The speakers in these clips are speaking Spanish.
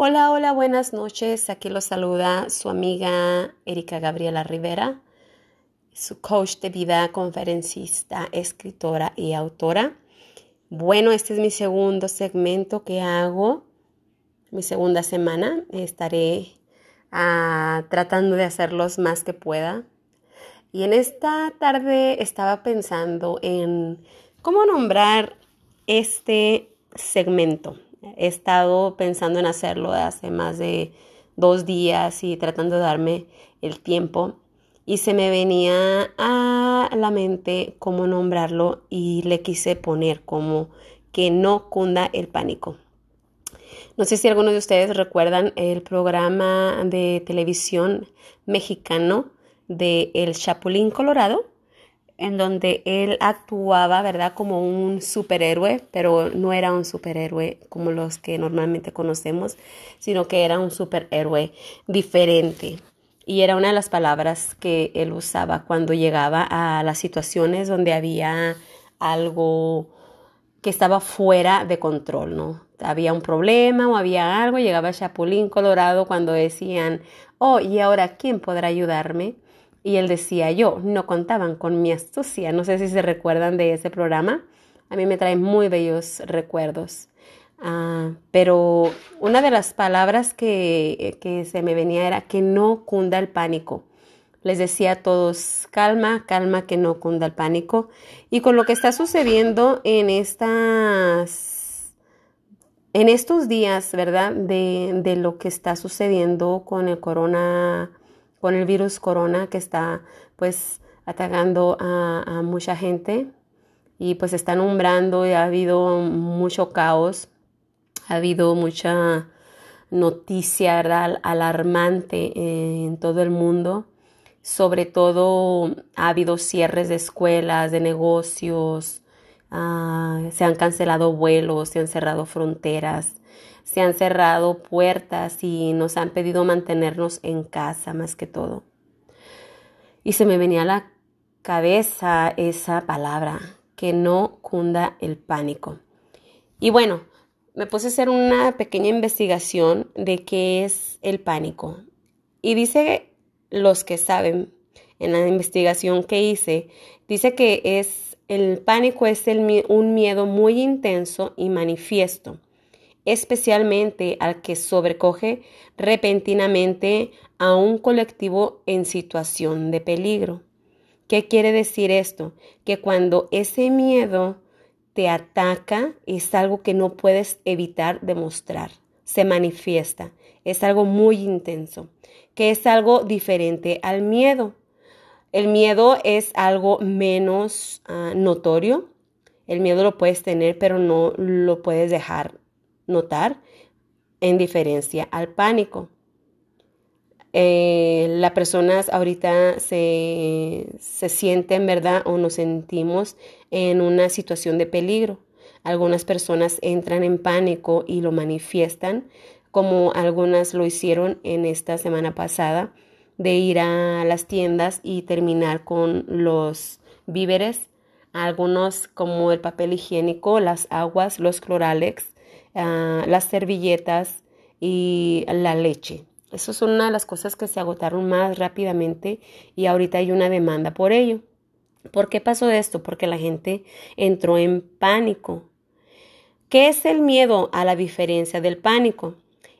Hola, hola, buenas noches. Aquí los saluda su amiga Erika Gabriela Rivera, su coach de vida, conferencista, escritora y autora. Bueno, este es mi segundo segmento que hago, mi segunda semana. Estaré ah, tratando de hacerlos más que pueda. Y en esta tarde estaba pensando en cómo nombrar este segmento He estado pensando en hacerlo hace más de dos días y tratando de darme el tiempo y se me venía a la mente cómo nombrarlo y le quise poner como que no cunda el pánico. No sé si algunos de ustedes recuerdan el programa de televisión mexicano de El Chapulín Colorado en donde él actuaba, ¿verdad?, como un superhéroe, pero no era un superhéroe como los que normalmente conocemos, sino que era un superhéroe diferente. Y era una de las palabras que él usaba cuando llegaba a las situaciones donde había algo que estaba fuera de control, ¿no? Había un problema o había algo, llegaba Chapulín Colorado cuando decían, oh, ¿y ahora quién podrá ayudarme? Y él decía, yo, no contaban con mi astucia. No sé si se recuerdan de ese programa. A mí me trae muy bellos recuerdos. Ah, pero una de las palabras que, que se me venía era que no cunda el pánico. Les decía a todos, calma, calma, que no cunda el pánico. Y con lo que está sucediendo en estas, en estos días, ¿verdad? De, de lo que está sucediendo con el corona con el virus corona que está pues atacando a, mucha gente y pues está nombrando y ha habido mucho caos, ha habido mucha noticia alarmante en todo el mundo. Sobre todo ha habido cierres de escuelas, de negocios, ah, se han cancelado vuelos, se han cerrado fronteras, se han cerrado puertas y nos han pedido mantenernos en casa más que todo. Y se me venía a la cabeza esa palabra, que no cunda el pánico. Y bueno, me puse a hacer una pequeña investigación de qué es el pánico. Y dice los que saben, en la investigación que hice, dice que es el pánico es un miedo muy intenso y manifiesto especialmente al que sobrecoge repentinamente a un colectivo en situación de peligro. ¿Qué quiere decir esto? Que cuando ese miedo te ataca es algo que no puedes evitar demostrar, se manifiesta, es algo muy intenso, que es algo diferente al miedo. El miedo es algo menos ah, notorio, el miedo lo puedes tener, pero no lo puedes dejar notar en diferencia al pánico. Eh, las personas ahorita se, se sienten, ¿verdad? O nos sentimos en una situación de peligro. Algunas personas entran en pánico y lo manifiestan, como algunas lo hicieron en esta semana pasada, de ir a las tiendas y terminar con los víveres, algunos como el papel higiénico, las aguas, los cloralex, Ah, las servilletas y la leche. Eso son una de las cosas que se agotaron más rápidamente y ahorita hay una demanda por ello. ¿Por qué pasó esto? Porque la gente entró en pánico. ¿Qué es el miedo a la diferencia del pánico?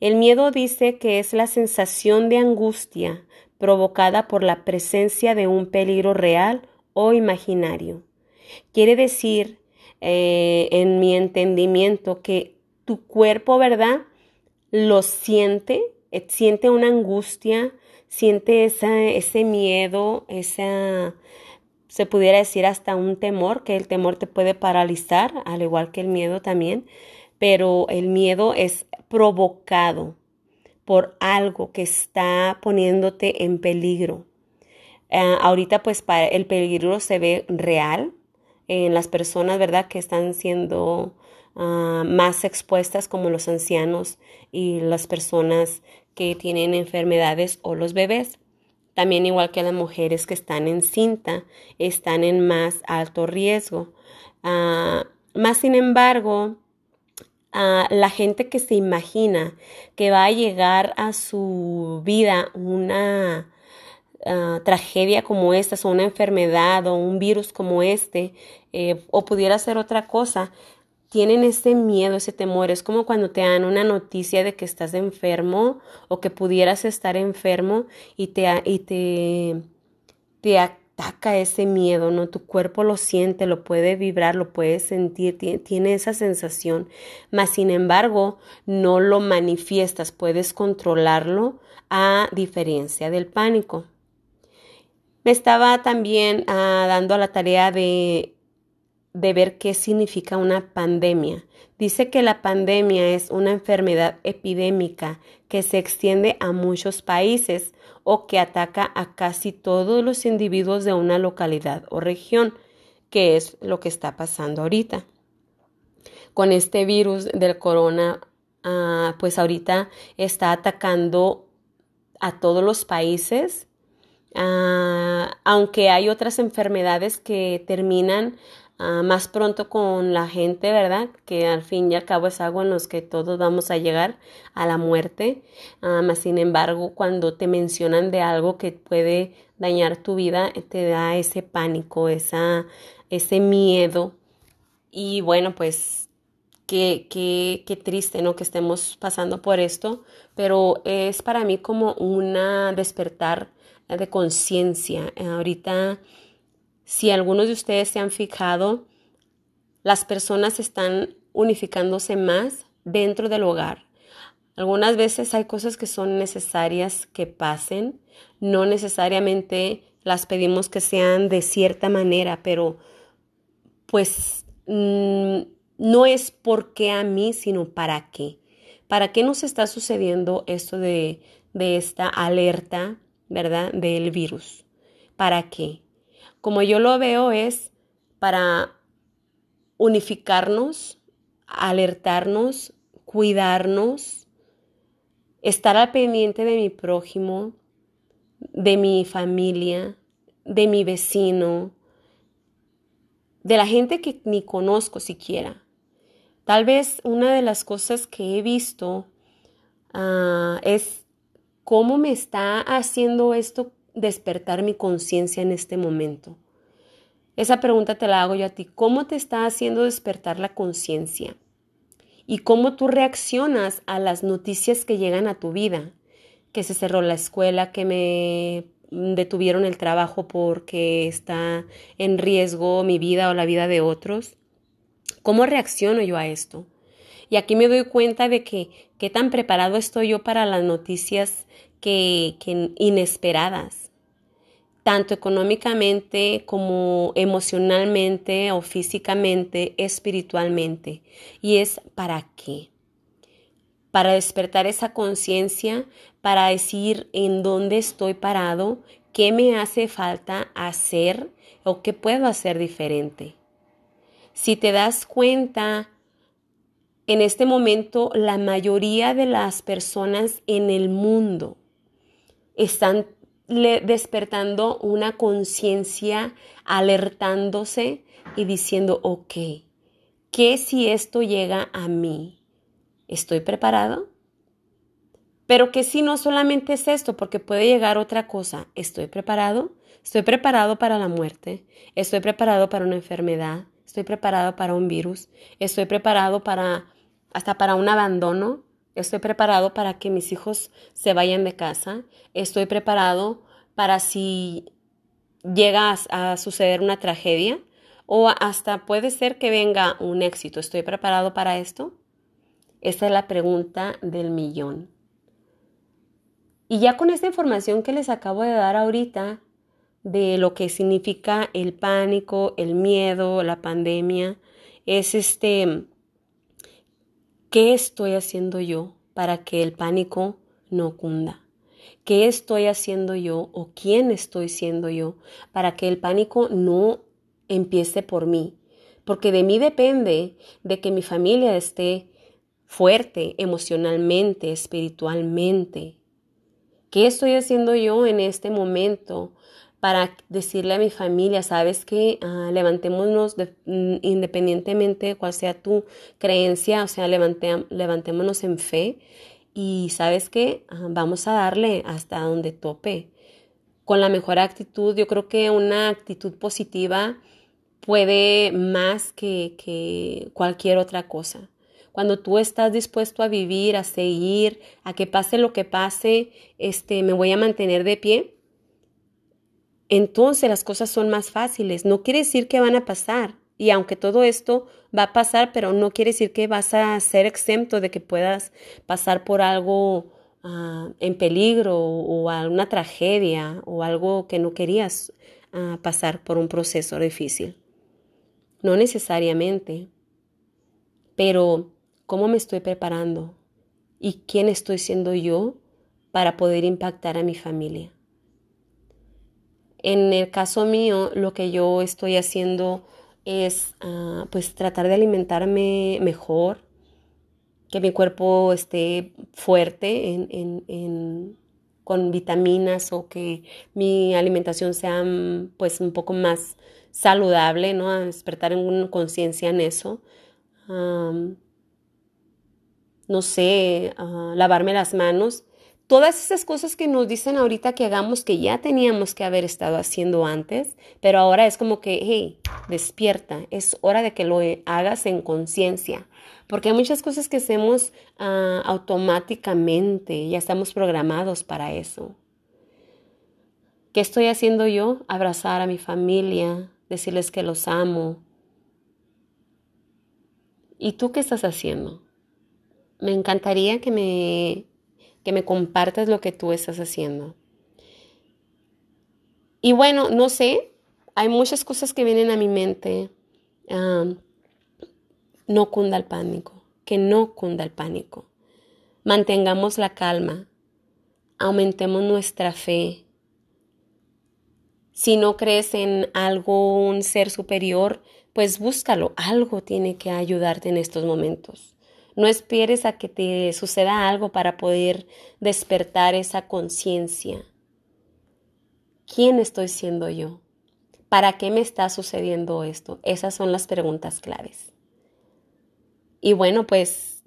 El miedo dice que es la sensación de angustia provocada por la presencia de un peligro real o imaginario. Quiere decir, eh, en mi entendimiento, que tu cuerpo, ¿verdad? Lo siente, eh, siente una angustia, siente ese miedo, esa, se pudiera decir hasta un temor, que el temor te puede paralizar, al igual que el miedo también, pero el miedo es provocado por algo que está poniéndote en peligro. Eh, ahorita pues para el peligro se ve real en las personas, ¿verdad? Que están siendo Ah, más expuestas como los ancianos y las personas que tienen enfermedades o los bebés. También igual que las mujeres que están en cinta, están en más alto riesgo. Uh, más sin embargo, a la gente que se imagina que va a llegar a su vida una ah, tragedia como esta, o una enfermedad o un virus como este, eh, o pudiera ser otra cosa, tienen ese miedo, ese temor. Es como cuando te dan una noticia de que estás enfermo o que pudieras estar enfermo y te, y te, te ataca ese miedo, ¿no? Tu cuerpo lo siente, lo puede vibrar, lo puede sentir, tiene, esa sensación, mas sin embargo no lo manifiestas, puedes controlarlo a diferencia del pánico. Me estaba también ah, dando a la tarea de de ver qué significa una pandemia. Dice que la pandemia es una enfermedad epidémica que se extiende a muchos países o que ataca a casi todos los individuos de una localidad o región, que es lo que está pasando ahorita. Con este virus del corona, ah, pues ahorita está atacando a todos los países, ah, aunque hay otras enfermedades que terminan Ah, más pronto con la gente, ¿verdad? Que al fin y al cabo es algo en los que todos vamos a llegar a la muerte. Ah, sin embargo, cuando te mencionan de algo que puede dañar tu vida, te da ese pánico, esa, ese miedo. Y bueno, pues qué, qué, qué triste, ¿no? Que estemos pasando por esto, pero es para mí como una despertar de conciencia. Ahorita si algunos de ustedes se han fijado, las personas están unificándose más dentro del hogar. Algunas veces hay cosas que son necesarias que pasen, no necesariamente las pedimos que sean de cierta manera, pero pues mm, no es por qué a mí, sino para qué. ¿Para qué nos está sucediendo esto de, de esta alerta, verdad, del virus? ¿Para qué? Como yo lo veo, es para unificarnos, alertarnos, cuidarnos, estar al pendiente de mi prójimo, de mi familia, de mi vecino, de la gente que ni conozco siquiera. Tal vez una de las cosas que he visto ah, es cómo me está haciendo esto despertar mi conciencia en este momento? Esa pregunta te la hago yo a ti. ¿Cómo te está haciendo despertar la conciencia? ¿Y cómo tú reaccionas a las noticias que llegan a tu vida? Que se cerró la escuela, que me detuvieron el trabajo porque está en riesgo mi vida o la vida de otros. ¿Cómo reacciono yo a esto? Y aquí me doy cuenta de que qué tan preparado estoy yo para las noticias que, que inesperadas tanto económicamente como emocionalmente o físicamente, espiritualmente. ¿Y es para qué? Para despertar esa conciencia, para decir en dónde estoy parado, qué me hace falta hacer o qué puedo hacer diferente. Si te das cuenta, en este momento la mayoría de las personas en el mundo están despertando una conciencia, alertándose y diciendo, ok, ¿qué si esto llega a mí? ¿Estoy preparado? Pero que si no solamente es esto, porque puede llegar otra cosa. ¿Estoy preparado? Estoy preparado para la muerte. Estoy preparado para una enfermedad. Estoy preparado para un virus. Estoy preparado para hasta para un abandono. Estoy preparado para que mis hijos se vayan de casa. Estoy preparado para si llega a, suceder una tragedia o hasta puede ser que venga un éxito. ¿Estoy preparado para esto? Esa es la pregunta del millón. Y ya con esta información que les acabo de dar ahorita de lo que significa el pánico, el miedo, la pandemia, es este ¿Qué estoy haciendo yo para que el pánico no cunda? ¿Qué estoy haciendo yo o quién estoy siendo yo para que el pánico no empiece por mí? Porque de mí depende de que mi familia esté fuerte emocionalmente, espiritualmente. ¿Qué estoy haciendo yo en este momento para decirle a mi familia, sabes que ah, levantémonos mm, independientemente cuál sea tu creencia, o sea, levantémonos en fe y sabes que ah, vamos a darle hasta donde tope. Con la mejor actitud, yo creo que una actitud positiva puede más que, que cualquier otra cosa. Cuando tú estás dispuesto a vivir, a seguir, a que pase lo que pase, este, me voy a mantener de pie, entonces las cosas son más fáciles. No quiere decir que van a pasar. Y aunque todo esto va a pasar, pero no quiere decir que vas a ser exento de que puedas pasar por algo ah, en peligro o alguna tragedia o algo que no querías ah, pasar por un proceso difícil. No necesariamente. Pero, ¿cómo me estoy preparando? ¿Y quién estoy siendo yo para poder impactar a mi familia? En el caso mío, lo que yo estoy haciendo es ah, pues tratar de alimentarme mejor, que mi cuerpo esté fuerte con vitaminas o que mi alimentación sea pues un poco más saludable, ¿no? Despertar en conciencia en eso. no sé, ah, lavarme las manos todas esas cosas que nos dicen ahorita que hagamos que ya teníamos que haber estado haciendo antes, pero ahora es como que, hey, despierta, es hora de que lo hagas en conciencia, porque hay muchas cosas que hacemos ah, automáticamente, ya estamos programados para eso. ¿Qué estoy haciendo yo? Abrazar a mi familia, decirles que los amo. ¿Y tú qué estás haciendo? Me encantaría que me que me compartas lo que tú estás haciendo. Y bueno, no sé, hay muchas cosas que vienen a mi mente. no cunda el pánico, que no cunda el pánico. Mantengamos la calma, aumentemos nuestra fe. Si no crees en algo, un ser superior, pues búscalo. Algo tiene que ayudarte en estos momentos. No esperes a que te suceda algo para poder despertar esa conciencia. ¿Quién estoy siendo yo? ¿Para qué me está sucediendo esto? Esas son las preguntas claves. Y bueno, pues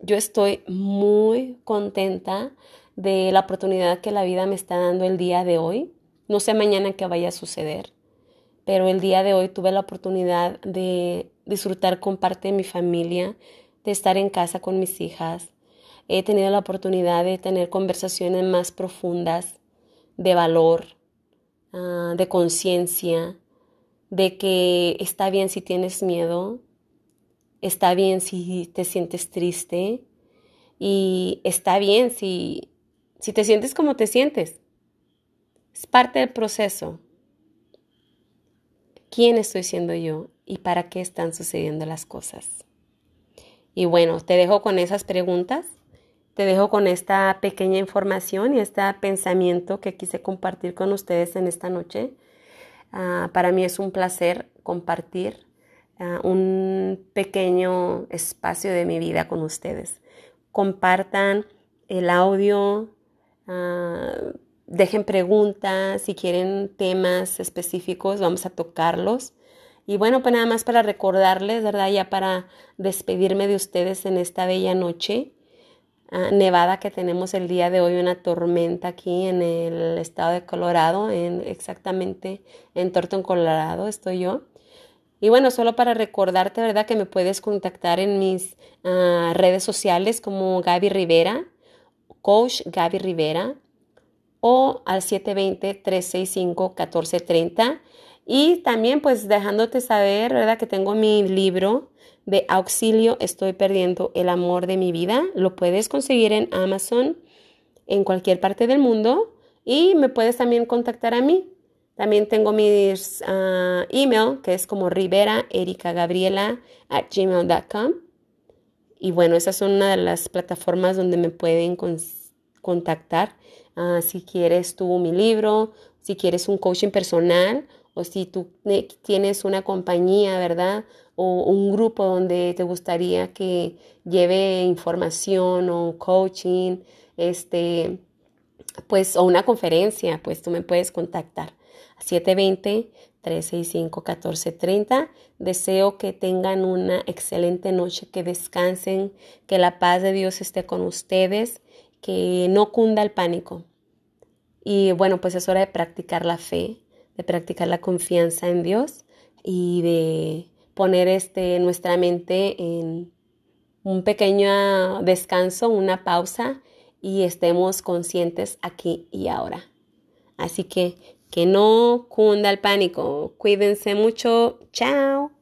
yo estoy muy contenta de la oportunidad que la vida me está dando el día de hoy. No sé mañana qué vaya a suceder, pero el día de hoy tuve la oportunidad de disfrutar con parte de mi familia, de estar en casa con mis hijas. He tenido la oportunidad de tener conversaciones más profundas, de valor, ah, de conciencia, de que está bien si tienes miedo, está bien si te sientes triste y está bien si, si te sientes como te sientes. Es parte del proceso. ¿Quién estoy siendo yo y para qué están sucediendo las cosas? Y bueno, te dejo con esas preguntas, te dejo con esta pequeña información y este pensamiento que quise compartir con ustedes en esta noche. Ah, para mí es un placer compartir ah, un pequeño espacio de mi vida con ustedes. Compartan el audio, ah, dejen preguntas, si quieren temas específicos, vamos a tocarlos. Y bueno, pues nada más para recordarles, ¿verdad? Ya para despedirme de ustedes en esta bella noche ah, nevada que tenemos el día de hoy, una tormenta aquí en el estado de Colorado, en, exactamente en Thornton, Colorado, estoy yo. Y bueno, solo para recordarte, ¿verdad? Que me puedes contactar en mis ah, redes sociales como Gaby Rivera, Coach Gaby Rivera, o al 720-365-1430. Y también pues dejándote saber, ¿verdad? Que tengo mi libro de auxilio, estoy perdiendo el amor de mi vida. Lo puedes conseguir en Amazon, en cualquier parte del mundo. Y me puedes también contactar a mí. También tengo mi ah, email, que es como Rivera Erika Gabriela at gmail.com. Y bueno, esas son una de las plataformas donde me pueden contactar. Ah, si quieres tú mi libro, si quieres un coaching personal o si tú tienes una compañía, ¿verdad? O un grupo donde te gustaría que lleve información o coaching, este, pues, o una conferencia, pues tú me puedes contactar. 720-365-1430. Deseo que tengan una excelente noche, que descansen, que la paz de Dios esté con ustedes, que no cunda el pánico. Y bueno, pues es hora de practicar la fe, de practicar la confianza en Dios y de poner este, nuestra mente en un pequeño descanso, una pausa y estemos conscientes aquí y ahora. Así que que no cunda el pánico. Cuídense mucho. Chao.